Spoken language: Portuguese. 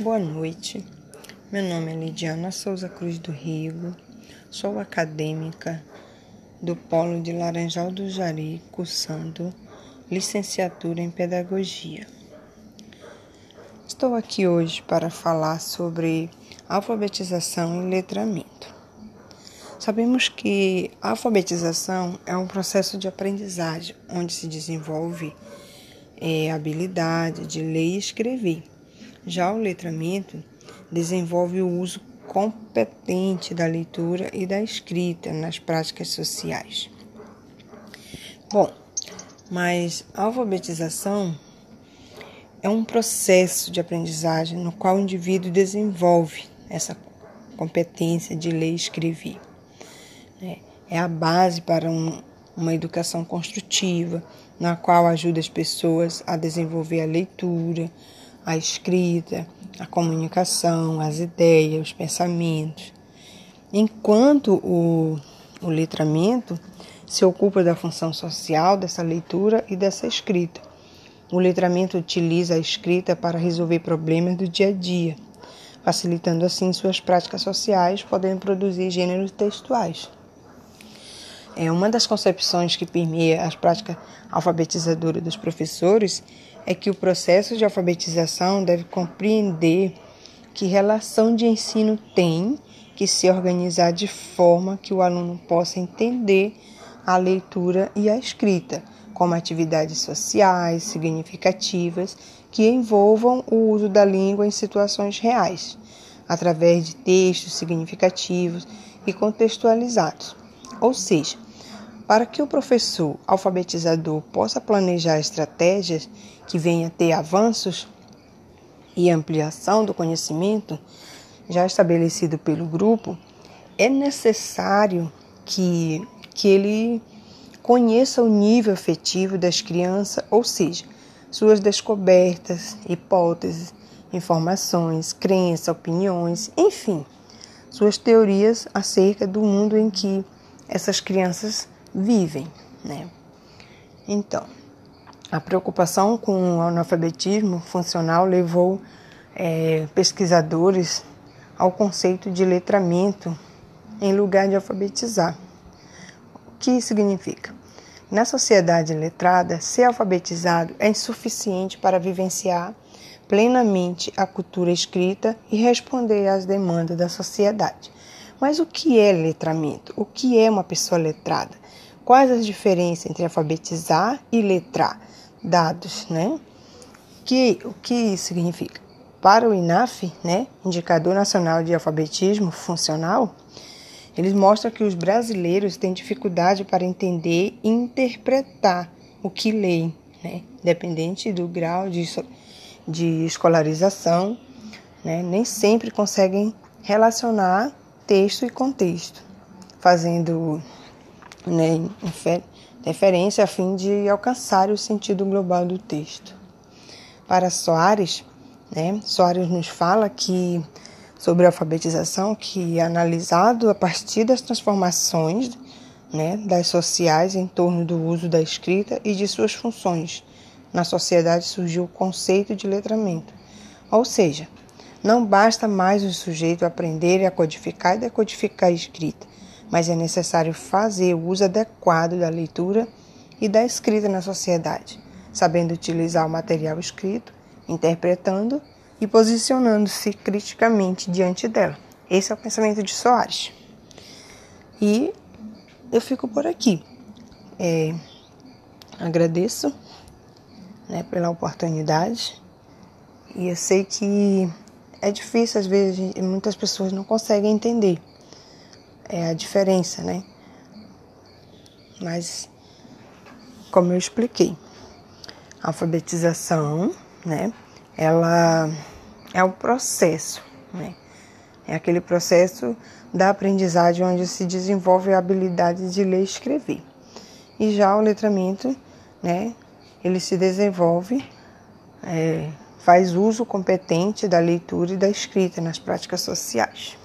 Boa noite. Meu nome é Lidiana Souza Cruz do Rio. Sou acadêmica do Polo de Laranjal do Jari, cursando licenciatura em Pedagogia. Estou aqui hoje para falar sobre alfabetização e letramento. Sabemos que a alfabetização é um processo de aprendizagem onde se desenvolve é, habilidade de ler e escrever já o letramento desenvolve o uso competente da leitura e da escrita nas práticas sociais. Bom, mas a alfabetização é um processo de aprendizagem no qual o indivíduo desenvolve essa competência de ler e escrever. Né? É a base para um, uma educação construtiva, na qual ajuda as pessoas a desenvolver a leitura, a escrita, a comunicação, as ideias, os pensamentos. Enquanto o, o letramento se ocupa da função social dessa leitura e dessa escrita. O letramento utiliza a escrita para resolver problemas do dia a dia, facilitando assim suas práticas sociais, podendo produzir gêneros textuais. É uma das concepções que permeia as práticas alfabetizadoras dos professores é que o processo de alfabetização deve compreender que relação de ensino tem que se organizar de forma que o aluno possa entender a leitura e a escrita como atividades sociais significativas que envolvam o uso da língua em situações reais, através de textos significativos e contextualizados. Ou seja, para que o professor alfabetizador possa planejar estratégias que venham a ter avanços e ampliação do conhecimento já estabelecido pelo grupo, é necessário que, que ele conheça o nível afetivo das crianças, ou seja, suas descobertas, hipóteses, informações, crenças, opiniões, enfim, suas teorias acerca do mundo em que essas crianças vivem, né? Então, a preocupação com o analfabetismo funcional levou é, pesquisadores ao conceito de letramento em lugar de alfabetizar. O que significa? Na sociedade letrada, ser alfabetizado é insuficiente para vivenciar plenamente a cultura escrita e responder às demandas da sociedade. Mas o que é letramento? O que é uma pessoa letrada? Quais as diferenças entre alfabetizar e letrar dados, né? Que, o que isso significa? Para o INAF, né, Indicador Nacional de Alfabetismo Funcional, eles mostram que os brasileiros têm dificuldade para entender e interpretar o que leem, né? Dependente do grau de, de escolarização, né? nem sempre conseguem relacionar texto e contexto, fazendo né, referência a fim de alcançar o sentido global do texto. Para Soares, né, Soares nos fala que sobre a alfabetização que analisado a partir das transformações né, das sociais em torno do uso da escrita e de suas funções. Na sociedade surgiu o conceito de letramento, ou seja, não basta mais o sujeito aprender a codificar e decodificar a escrita, mas é necessário fazer o uso adequado da leitura e da escrita na sociedade, sabendo utilizar o material escrito, interpretando e posicionando-se criticamente diante dela. Esse é o pensamento de Soares. E eu fico por aqui. É, agradeço né, pela oportunidade e eu sei que é difícil, às vezes, muitas pessoas não conseguem entender é, a diferença, né? Mas, como eu expliquei, a alfabetização, né? Ela é o processo, né? É aquele processo da aprendizagem onde se desenvolve a habilidade de ler e escrever. E já o letramento, né? Ele se desenvolve é, faz uso competente da leitura e da escrita nas práticas sociais.